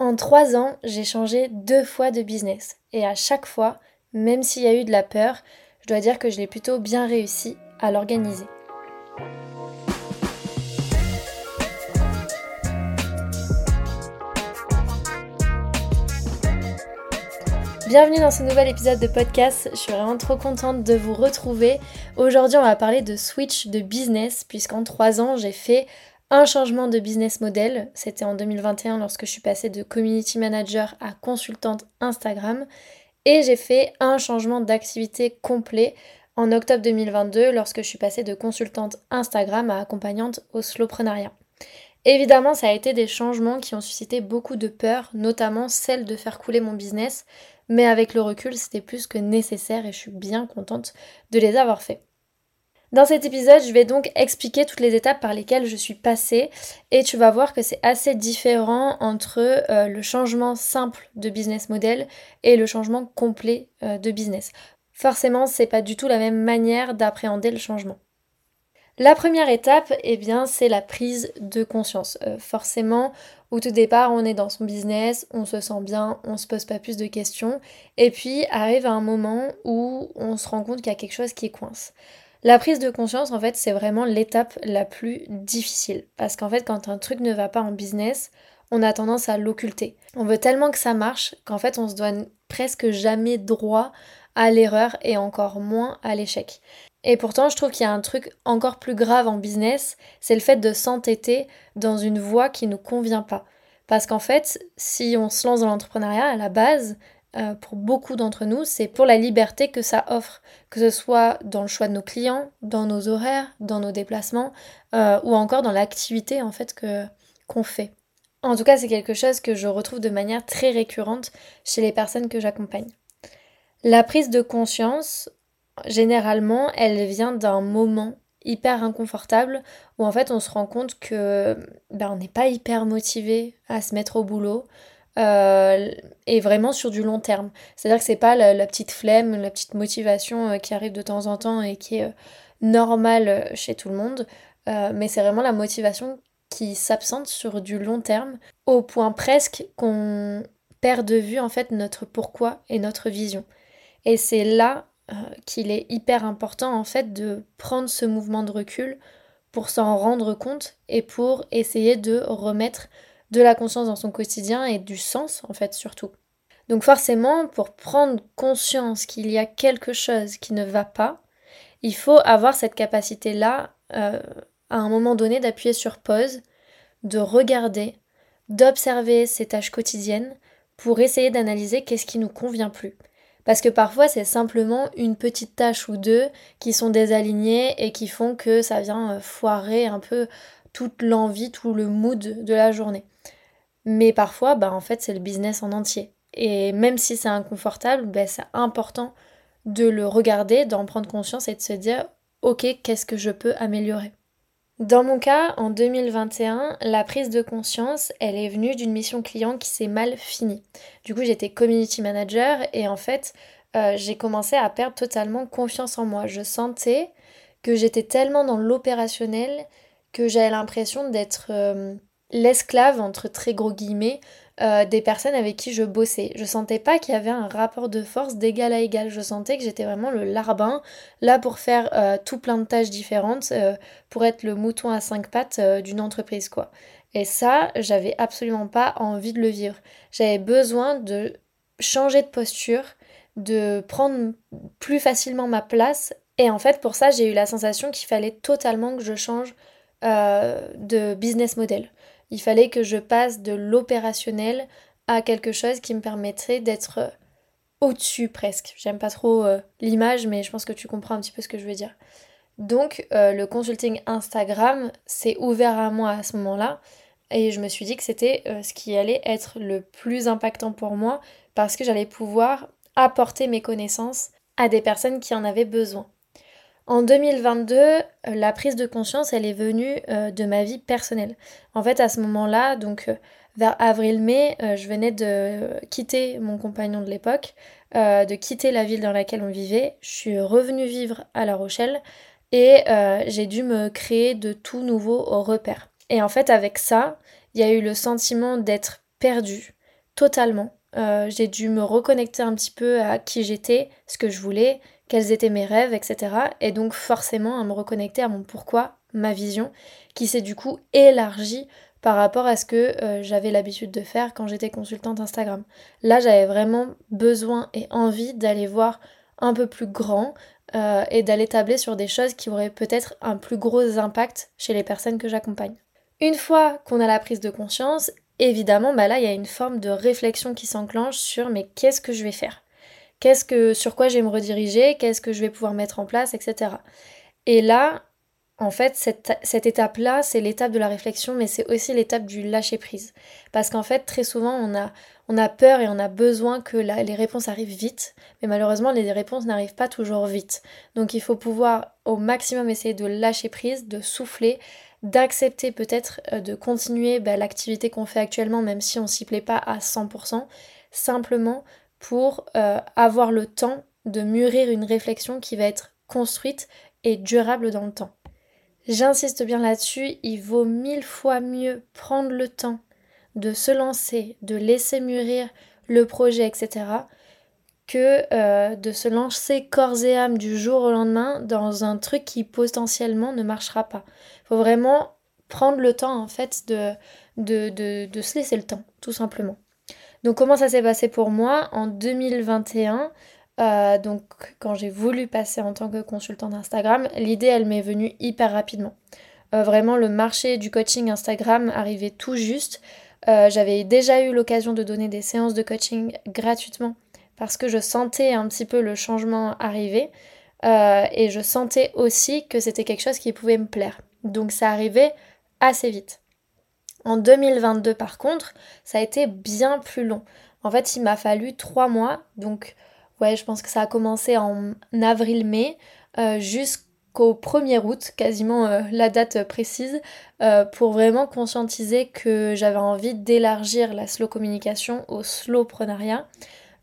En trois ans, j'ai changé deux fois de business. Et à chaque fois, même s'il y a eu de la peur, je dois dire que je l'ai plutôt bien réussi à l'organiser. Bienvenue dans ce nouvel épisode de podcast, je suis vraiment trop contente de vous retrouver. Aujourd'hui on va parler de switch de business puisqu'en trois ans j'ai fait un changement de business model. C'était en 2021 lorsque je suis passée de community manager à consultante Instagram. Et j'ai fait un changement d'activité complet en octobre 2022 lorsque je suis passée de consultante Instagram à accompagnante au slowprenariat. Évidemment, ça a été des changements qui ont suscité beaucoup de peur, notamment celle de faire couler mon business, mais avec le recul, c'était plus que nécessaire et je suis bien contente de les avoir faits. Dans cet épisode, je vais donc expliquer toutes les étapes par lesquelles je suis passée et tu vas voir que c'est assez différent entre euh, le changement simple de business model et le changement complet euh, de business. Forcément, c'est pas du tout la même manière d'appréhender le changement. La première étape, eh bien, c'est la prise de conscience. Euh, forcément, au tout départ, on est dans son business, on se sent bien, on se pose pas plus de questions, et puis arrive un moment où on se rend compte qu'il y a quelque chose qui coince. La prise de conscience, en fait, c'est vraiment l'étape la plus difficile. Parce qu'en fait, quand un truc ne va pas en business, on a tendance à l'occulter. On veut tellement que ça marche qu'en fait, on se donne presque jamais droit à l'erreur et encore moins à l'échec. Et pourtant, je trouve qu'il y a un truc encore plus grave en business, c'est le fait de s'entêter dans une voie qui ne nous convient pas. Parce qu'en fait, si on se lance dans l'entrepreneuriat, à la base, euh, pour beaucoup d'entre nous, c'est pour la liberté que ça offre, que ce soit dans le choix de nos clients, dans nos horaires, dans nos déplacements, euh, ou encore dans l'activité en fait que qu'on fait. En tout cas, c'est quelque chose que je retrouve de manière très récurrente chez les personnes que j'accompagne. La prise de conscience, généralement, elle vient d'un moment hyper inconfortable où en fait on se rend compte que ben, on n'est pas hyper motivé à se mettre au boulot, euh, et vraiment sur du long terme. C'est-à-dire que c'est pas la, petite flemme, la petite motivation euh, qui arrive de temps en temps et qui est euh, normale chez tout le monde, mais c'est vraiment la motivation qui s'absente sur du long terme, au point presque qu'on perd de vue en fait notre pourquoi et notre vision. Et c'est là qu'il est hyper important en fait de prendre ce mouvement de recul pour s'en rendre compte et pour essayer de remettre de la conscience dans son quotidien et du sens en fait surtout. Donc forcément, pour prendre conscience qu'il y a quelque chose qui ne va pas, il faut avoir cette capacité-là euh, à un moment donné d'appuyer sur pause, de regarder, d'observer ses tâches quotidiennes pour essayer d'analyser qu'est-ce qui nous convient plus. Parce que parfois c'est simplement une petite tâche ou deux qui sont désalignées et qui font que ça vient euh, foirer un peu toute l'envie, tout le mood de la journée. Mais parfois, bah, en fait, c'est le business en entier. Et même si c'est inconfortable, bah, c'est important de le regarder, d'en prendre conscience et de se dire, ok, qu'est-ce que je peux améliorer? Dans mon cas, en 2021, la prise de conscience, elle est venue d'une mission client qui s'est mal finie. Du coup, j'étais community manager et en fait, euh, j'ai commencé à perdre totalement confiance en moi. Je sentais que j'étais tellement dans l'opérationnel que j'avais l'impression d'être euh, l'esclave, entre très gros guillemets, euh, des personnes avec qui je bossais. Je sentais pas qu'il y avait un rapport de force d'égal à égal. Je sentais que j'étais vraiment le larbin, là pour faire euh, tout plein de tâches différentes, euh, pour être le mouton à cinq pattes d'une entreprise, quoi. Et ça, j'avais absolument pas envie de le vivre. J'avais besoin de changer de posture, de prendre plus facilement ma place. Et en fait, pour ça, j'ai eu la sensation qu'il fallait totalement que je change de business model. Il fallait que je passe de l'opérationnel à quelque chose qui me permettrait d'être euh, au-dessus presque. J'aime pas trop euh, l'image, mais je pense que tu comprends un petit peu ce que je veux dire. Donc euh, le consulting Instagram s'est ouvert à moi à ce moment-là et je me suis dit que c'était ce qui allait être le plus impactant pour moi parce que j'allais pouvoir apporter mes connaissances à des personnes qui en avaient besoin. En 2022, euh, la prise de conscience, elle est venue euh, de ma vie personnelle. En fait, à ce moment-là, donc euh, vers avril-mai, je venais de quitter mon compagnon de l'époque, de quitter la ville dans laquelle on vivait. Je suis revenue vivre à La Rochelle et j'ai dû me créer de tout nouveau repères. Et en fait, avec ça, il y a eu le sentiment d'être perdue, totalement. J'ai dû me reconnecter un petit peu à qui j'étais, ce que je voulais, quels étaient mes rêves, etc. Et donc forcément à me reconnecter à mon pourquoi, ma vision, qui s'est du coup élargie par rapport à ce que euh, j'avais l'habitude de faire quand j'étais consultante Instagram. Là, j'avais vraiment besoin et envie d'aller voir un peu plus grand euh, et d'aller tabler sur des choses qui auraient peut-être un plus gros impact chez les personnes que j'accompagne. Une fois qu'on a la prise de conscience, évidemment, bah là, il y a une forme de réflexion qui s'enclenche sur mais qu'est-ce que je vais faire? Qu'est-ce que sur quoi je vais me rediriger Qu'est-ce que je vais pouvoir mettre en place, etc. Et là, en fait, cette, étape-là, c'est l'étape de la réflexion, mais c'est aussi l'étape du lâcher-prise. Parce qu'en fait, très souvent, on a, on a peur et on a besoin que les réponses arrivent vite, mais malheureusement, les réponses n'arrivent pas toujours vite. Donc il faut pouvoir au maximum essayer de lâcher prise, de souffler, d'accepter peut-être euh, de continuer bah, l'activité qu'on fait actuellement, même si on s'y plaît pas à 100%, simplement pour euh, avoir le temps de mûrir une réflexion qui va être construite et durable dans le temps. J'insiste bien là-dessus, il vaut mille fois mieux prendre le temps de se lancer, de laisser mûrir le projet, etc., que euh, de se lancer corps et âme du jour au lendemain dans un truc qui potentiellement ne marchera pas. Il faut vraiment prendre le temps en fait de, de, de, de se laisser le temps, tout simplement. Donc comment ça s'est passé pour moi en 2021 euh, donc quand j'ai voulu passer en tant que consultant d'Instagram, l'idée elle m'est venue hyper rapidement. Euh, vraiment le marché du coaching Instagram arrivait tout juste. Euh, j'avais déjà eu l'occasion de donner des séances de coaching gratuitement parce que je sentais un petit peu le changement arriver et je sentais aussi que c'était quelque chose qui pouvait me plaire. Donc ça arrivait assez vite. En 2022 par contre, ça a été bien plus long. En fait, il m'a fallu trois mois, donc ouais, je pense que ça a commencé en avril-mai euh, jusqu'au 1er août, quasiment euh, la date précise, euh, pour vraiment conscientiser que j'avais envie d'élargir la slow communication au slow prenariat.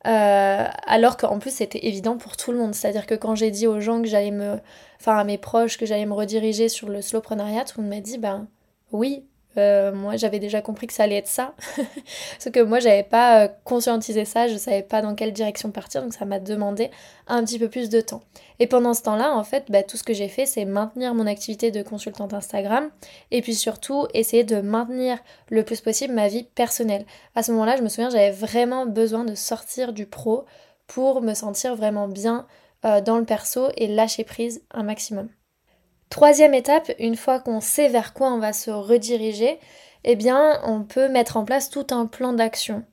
alors qu'en plus c'était évident pour tout le monde. C'est-à-dire que quand j'ai dit aux gens que j'allais me. Enfin à mes proches que j'allais me rediriger sur le slow prenariat, tout le monde m'a dit ben oui, euh, moi, j'avais déjà compris que ça allait être ça. Sauf que moi, j'avais pas euh, conscientisé ça, je savais pas dans quelle direction partir, donc ça m'a demandé un petit peu plus de temps. Et pendant ce temps-là, en fait, bah, tout ce que j'ai fait, c'est maintenir mon activité de consultante Instagram et puis surtout essayer de maintenir le plus possible ma vie personnelle. À ce moment-là, je me souviens, j'avais vraiment besoin de sortir du pro pour me sentir vraiment bien euh, dans le perso et lâcher prise un maximum. Troisième étape, une fois qu'on sait vers quoi on va se rediriger, eh bien on peut mettre en place tout un plan d'action.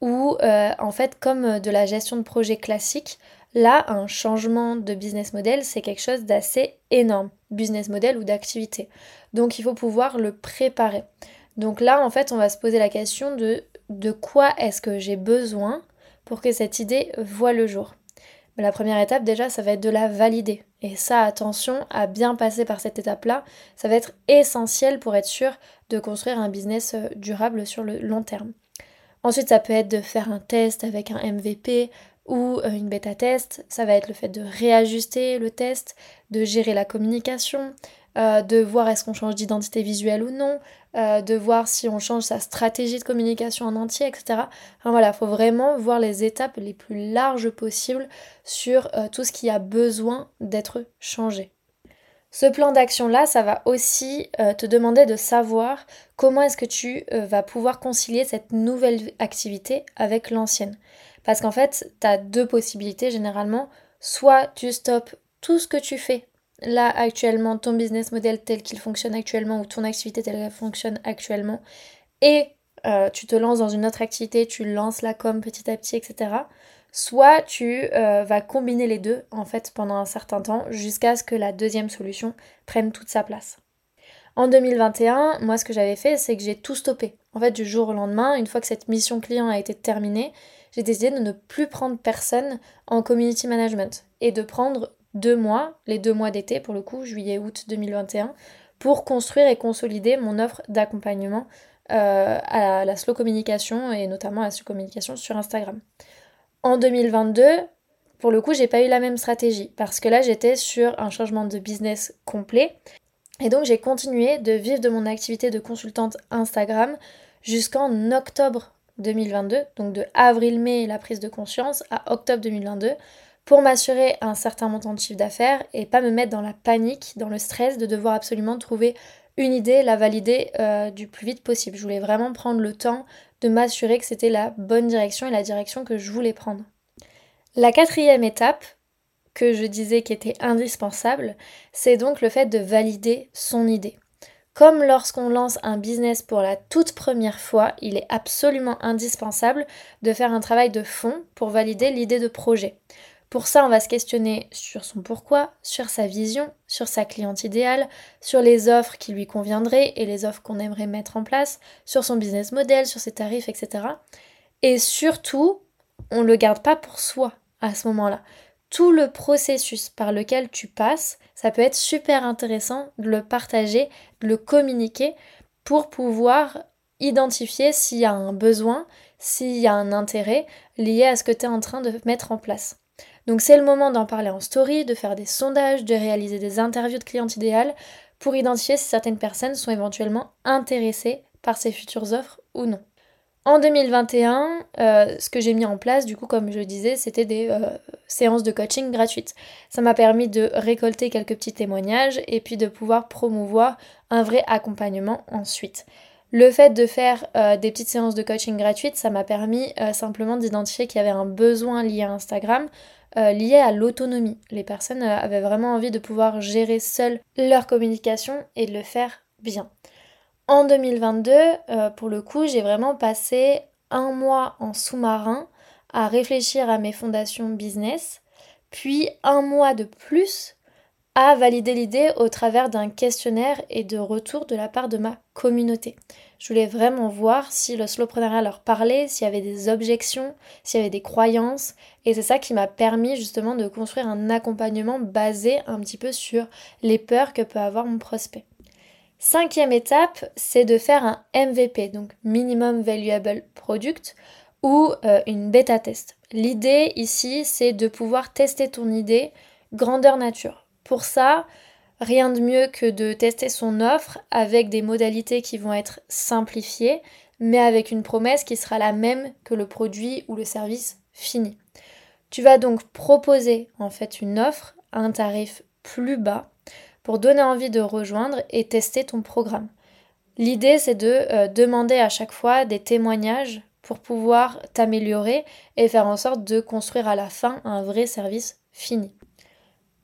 Ou euh, en fait comme de la gestion de projet classique, là un changement de business model c'est quelque chose d'assez énorme, business model ou d'activité. Donc il faut pouvoir le préparer. Donc là en fait on va se poser la question de de quoi est-ce que j'ai besoin pour que cette idée voit le jour? La première étape déjà, ça va être de la valider. Et ça, attention à bien passer par cette étape-là. Ça va être essentiel pour être sûr de construire un business euh, durable sur le long terme. Ensuite, ça peut être de faire un test avec un MVP ou euh, une bêta test. Ça va être le fait de réajuster le test, de gérer la communication, euh, de voir est-ce qu'on change d'identité visuelle ou non, euh, de voir si on change sa stratégie de communication en entier, etc. Enfin voilà, il faut vraiment voir les étapes les plus larges possibles sur euh, tout ce qui a besoin d'être changé. Ce plan d'action-là, ça va aussi te demander de savoir comment est-ce que tu vas pouvoir concilier cette nouvelle activité avec l'ancienne. Parce qu'en fait, tu as deux possibilités généralement. Soit tu stoppes tout ce que tu fais là actuellement ton business model tel qu'il fonctionne actuellement ou ton activité telle qu'elle fonctionne actuellement et euh, tu te lances dans une autre activité, tu lances la com petit à petit, etc. Soit tu euh, vas combiner les deux en fait pendant un certain temps jusqu'à ce que la deuxième solution prenne toute sa place. En 2021, moi ce que j'avais fait c'est que j'ai tout stoppé. En fait du jour au lendemain, une fois que cette mission client a été terminée, j'ai décidé de ne plus prendre personne en community management et de prendre deux mois, les deux mois d'été pour le coup, juillet-août 2021, pour construire et consolider mon offre d'accompagnement euh, à la, slow communication et notamment à la slow communication sur Instagram. En 2022, pour le coup, j'ai pas eu la même stratégie parce que là, j'étais sur un changement de business complet. Et donc, j'ai continué de vivre de mon activité de consultante Instagram jusqu'en octobre 2022, donc de avril-mai la prise de conscience à octobre 2022, pour m'assurer un certain montant de chiffre d'affaires et pas me mettre dans la panique, dans le stress de devoir absolument trouver une idée, la valider euh, du plus vite possible. Je voulais vraiment prendre le temps de m'assurer que c'était la bonne direction et la direction que je voulais prendre. La quatrième étape, que je disais qui était indispensable, c'est donc le fait de valider son idée. Comme lorsqu'on lance un business pour la toute première fois, il est absolument indispensable de faire un travail de fond pour valider l'idée de projet. Pour ça, on va se questionner sur son pourquoi, sur sa vision, sur sa cliente idéale, sur les offres qui lui conviendraient et les offres qu'on aimerait mettre en place, sur son business model, sur ses tarifs, etc. Et surtout, on ne le garde pas pour soi à ce moment-là. Tout le processus par lequel tu passes, ça peut être super intéressant de le partager, de le communiquer pour pouvoir identifier s'il y a un besoin, s'il y a un intérêt lié à ce que tu es en train de mettre en place. Donc c'est le moment d'en parler en story, de faire des sondages, de réaliser des interviews de clientes idéales pour identifier si certaines personnes sont éventuellement intéressées par ces futures offres ou non. En 2021, euh, ce que j'ai mis en place, du coup, comme je disais, c'était des euh, séances de coaching gratuites. Ça m'a permis de récolter quelques petits témoignages et puis de pouvoir promouvoir un vrai accompagnement ensuite. Le fait de faire euh, des petites séances de coaching gratuites, ça m'a permis simplement d'identifier qu'il y avait un besoin lié à Instagram, euh, liées à l'autonomie. Les personnes euh, avaient vraiment envie de pouvoir gérer seules leur communication et de le faire bien. En 2022, euh, pour le coup, j'ai vraiment passé un mois en sous-marin à réfléchir à mes fondations business, puis un mois de plus à valider l'idée au travers d'un questionnaire et de retour de la part de ma communauté. Je voulais vraiment voir si le slowpreneuriat leur parlait, s'il y avait des objections, s'il y avait des croyances. Et c'est ça qui m'a permis justement de construire un accompagnement basé un petit peu sur les peurs que peut avoir mon prospect. Cinquième étape, c'est de faire un MVP, donc Minimum Valuable Product, ou euh, une bêta test. L'idée ici, c'est de pouvoir tester ton idée grandeur nature. Pour ça, rien de mieux que de tester son offre avec des modalités qui vont être simplifiées, mais avec une promesse qui sera la même que le produit ou le service fini. Tu vas donc proposer en fait une offre à un tarif plus bas pour donner envie de rejoindre et tester ton programme. L'idée c'est de euh, demander à chaque fois des témoignages pour pouvoir t'améliorer et faire en sorte de construire à la fin un vrai service fini.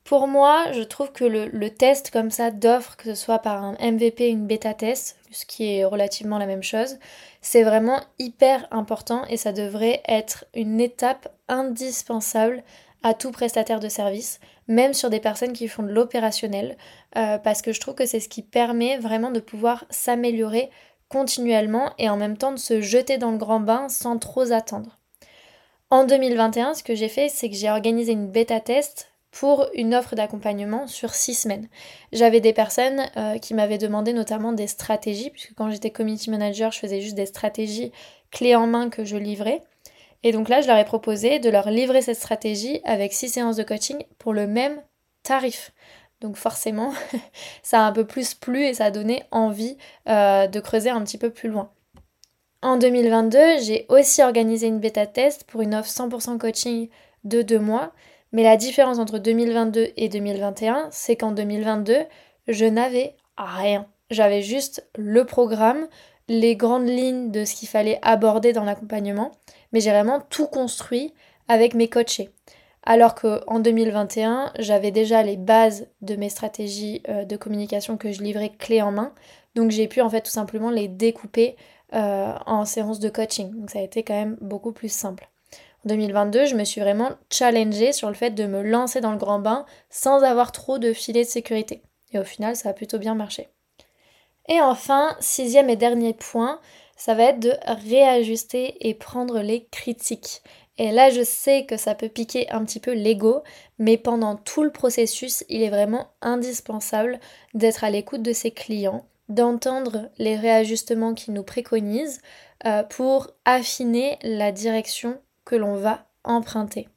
Pour moi, je trouve que le, test comme ça d'offre, que ce soit par un MVP, une bêta test, ce qui est relativement la même chose, c'est vraiment hyper important et ça devrait être une étape indispensable à tout prestataire de service, même sur des personnes qui font de l'opérationnel, euh, parce que je trouve que c'est ce qui permet vraiment de pouvoir s'améliorer continuellement et en même temps de se jeter dans le grand bain sans trop attendre. En 2021, ce que j'ai fait, c'est que j'ai organisé une bêta test pour une offre d'accompagnement sur six semaines. J'avais des personnes euh, qui m'avaient demandé notamment des stratégies, puisque quand j'étais community manager, je faisais juste des stratégies clés en main que je livrais. Et donc là, je leur ai proposé de leur livrer cette stratégie avec six séances de coaching pour le même tarif. Donc forcément, ça a un peu plus plu et ça a donné envie euh, de creuser un petit peu plus loin. En 2022, j'ai aussi organisé une bêta test pour une offre 100% coaching de deux mois mais la différence entre 2022 et 2021, c'est qu'en 2022, je n'avais rien. J'avais juste le programme, les grandes lignes de ce qu'il fallait aborder dans l'accompagnement, mais j'ai vraiment tout construit avec mes coachés. Alors qu'en 2021, j'avais déjà les bases de mes stratégies euh, de communication que je livrais clé en main. Donc j'ai pu en fait tout simplement les découper euh, en séance de coaching. Donc ça a été quand même beaucoup plus simple. 2022, je me suis vraiment challengée sur le fait de me lancer dans le grand bain sans avoir trop de filet de sécurité. Et au final, ça a plutôt bien marché. Et enfin, sixième et dernier point, ça va être de réajuster et prendre les critiques. Et là, je sais que ça peut piquer un petit peu l'ego, mais pendant tout le processus, il est vraiment indispensable d'être à l'écoute de ses clients, d'entendre les réajustements qu'ils nous préconisent euh, pour affiner la direction que l'on va emprunter.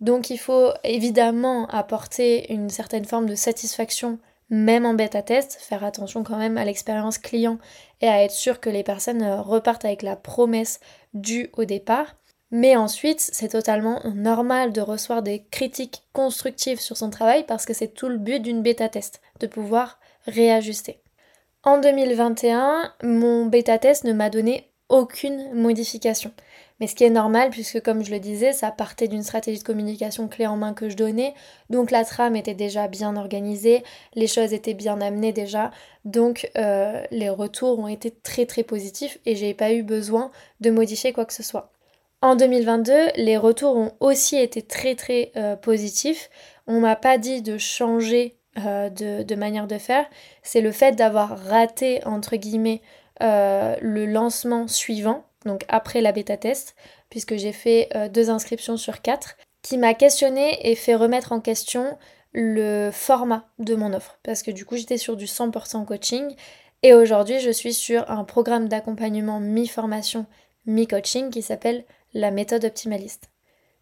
Donc il faut évidemment apporter une certaine forme de satisfaction même en bêta test, faire attention quand même à l'expérience client et à être sûr que les personnes euh, repartent avec la promesse due au départ. Mais ensuite, c'est totalement normal de recevoir des critiques constructives sur son travail parce que c'est tout le but d'une bêta test, de pouvoir réajuster. En 2021, mon bêta test ne m'a donné aucune modification. Mais ce qui est normal, puisque comme je le disais, ça partait d'une stratégie de communication clé en main que je donnais. Donc la trame était déjà bien organisée, les choses étaient bien amenées déjà. Donc euh, les retours ont été très très positifs et j'ai pas eu besoin de modifier quoi que ce soit. En 2022, les retours ont aussi été très très euh, positifs. On m'a pas dit de changer euh, de, de, manière de faire. C'est le fait d'avoir raté entre guillemets le lancement suivant donc après la bêta test, puisque j'ai fait euh, deux inscriptions sur quatre, qui m'a questionné et fait remettre en question le format de mon offre. Parce que du coup, j'étais sur du 100% coaching et aujourd'hui, je suis sur un programme d'accompagnement mi-formation, mi-coaching qui s'appelle la méthode optimaliste.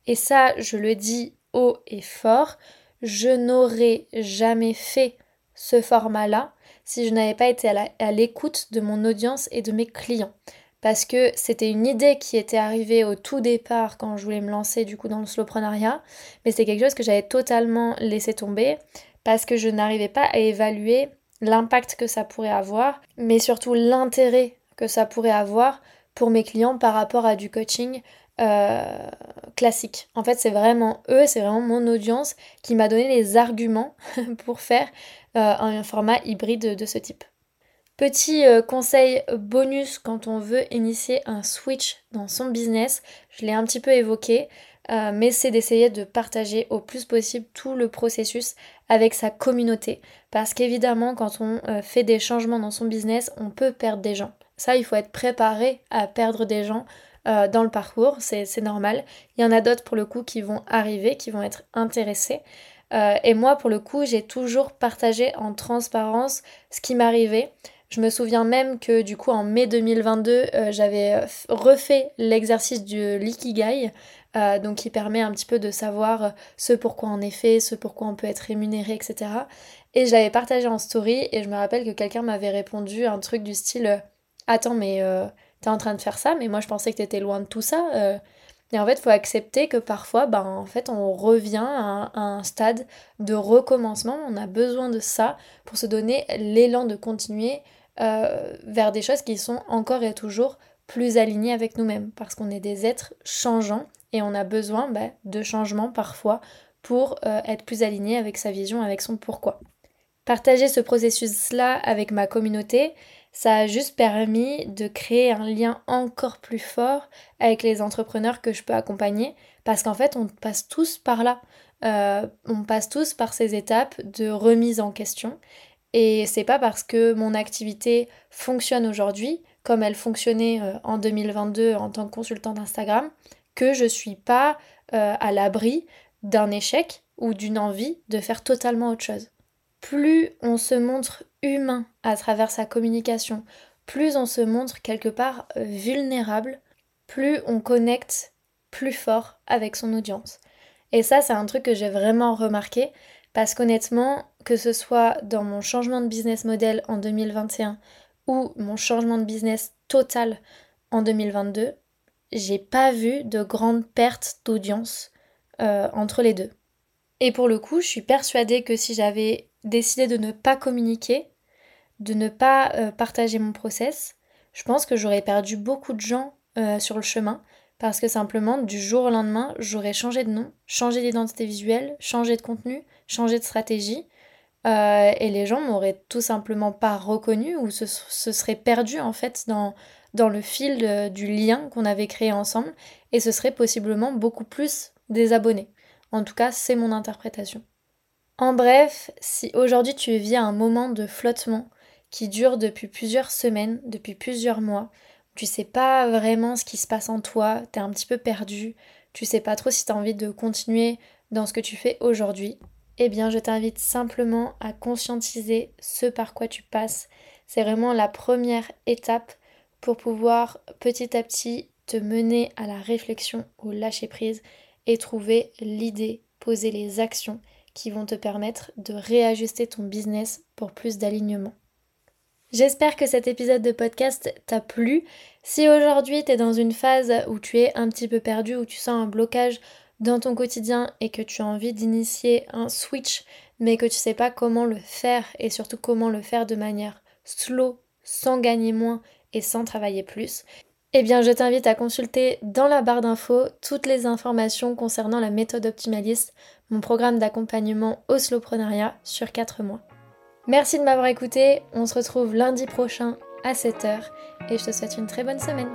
Et ça, je le dis haut et fort, je n'aurais jamais fait ce format-là si je n'avais pas été à l'écoute de mon audience et de mes clients parce que c'était une idée qui était arrivée au tout départ quand je voulais me lancer du coup dans le slowprenariat, mais c'est quelque chose que j'avais totalement laissé tomber parce que je n'arrivais pas à évaluer l'impact que ça pourrait avoir, mais surtout l'intérêt que ça pourrait avoir pour mes clients par rapport à du coaching euh, classique. En fait, c'est vraiment eux, c'est vraiment mon audience qui m'a donné les arguments pour faire euh, un format hybride de ce type. Petit euh, conseil bonus quand on veut initier un switch dans son business, je l'ai un petit peu évoqué, euh, mais c'est d'essayer de partager au plus possible tout le processus avec sa communauté. Parce qu'évidemment, quand on euh, fait des changements dans son business, on peut perdre des gens. Ça, il faut être préparé à perdre des gens dans le parcours, c'est normal. Il y en a d'autres pour le coup qui vont arriver, qui vont être intéressés. et moi, pour le coup, j'ai toujours partagé en transparence ce qui m'arrivait. Je me souviens même que du coup en mai 2022, euh, j'avais euh, refait l'exercice du l'ikigai, euh, donc qui permet un petit peu de savoir ce pourquoi on est fait, ce pourquoi on peut être rémunéré, etc. Et je l'avais partagé en story et je me rappelle que quelqu'un m'avait répondu un truc du style Attends, mais t'es en train de faire ça, mais moi je pensais que t'étais loin de tout ça. Et en fait, il faut accepter que parfois, ben, en fait, on revient à un, stade de recommencement. On a besoin de ça pour se donner l'élan de continuer euh, vers des choses qui sont encore et toujours plus alignées avec nous-mêmes, parce qu'on est des êtres changeants et on a besoin bah, de changements parfois pour euh, être plus aligné avec sa vision, avec son pourquoi. Partager ce processus-là avec ma communauté, ça a juste permis de créer un lien encore plus fort avec les entrepreneurs que je peux accompagner, parce qu'en fait, on passe tous par là. Euh, on passe tous par ces étapes de remise en question et c'est pas parce que mon activité fonctionne aujourd'hui, comme elle fonctionnait euh, en 2022 en tant que consultant d'Instagram, que je suis pas euh, à l'abri d'un échec ou d'une envie de faire totalement autre chose. Plus on se montre humain à travers sa communication, plus on se montre quelque part euh, vulnérable, plus on connecte plus fort avec son audience. Et ça, c'est un truc que j'ai vraiment remarqué parce qu'honnêtement, que ce soit dans mon changement de business model en 2021 ou mon changement de business total en 2022, j'ai pas vu de grande perte d'audience euh, entre les deux. Et pour le coup, je suis persuadée que si j'avais décidé de ne pas communiquer, de ne pas euh, partager mon process, je pense que j'aurais perdu beaucoup de gens euh, sur le chemin parce que simplement, du jour au lendemain, j'aurais changé de nom, changé d'identité visuelle, changé de contenu, changé de stratégie. Euh, et les gens m'auraient tout simplement pas reconnu ou se, seraient perdus en fait dans, le fil du lien qu'on avait créé ensemble et ce serait possiblement beaucoup plus des abonnés. En tout cas, c'est mon interprétation. En bref, si aujourd'hui tu vis un moment de flottement qui dure depuis plusieurs semaines, depuis plusieurs mois, tu sais pas vraiment ce qui se passe en toi, tu es un petit peu perdu, tu sais pas trop si tu as envie de continuer dans ce que tu fais aujourd'hui, eh bien je t'invite simplement à conscientiser ce par quoi tu passes. C'est vraiment la première étape pour pouvoir petit à petit te mener à la réflexion, au lâcher prise et trouver l'idée, poser les actions qui vont te permettre de réajuster ton business pour plus d'alignement. J'espère que cet épisode de podcast t'a plu. Si aujourd'hui tu es dans une phase où tu es un petit peu perdu, où tu sens un blocage dans ton quotidien et que tu as envie d'initier un switch, mais que tu sais pas comment le faire et surtout comment le faire de manière slow, sans gagner moins et sans travailler plus, eh bien je t'invite à consulter dans la barre d'infos toutes les informations concernant la méthode optimaliste, mon programme d'accompagnement au slowprenariat sur 4 mois. Merci de m'avoir écouté, on se retrouve lundi prochain à 7h et je te souhaite une très bonne semaine.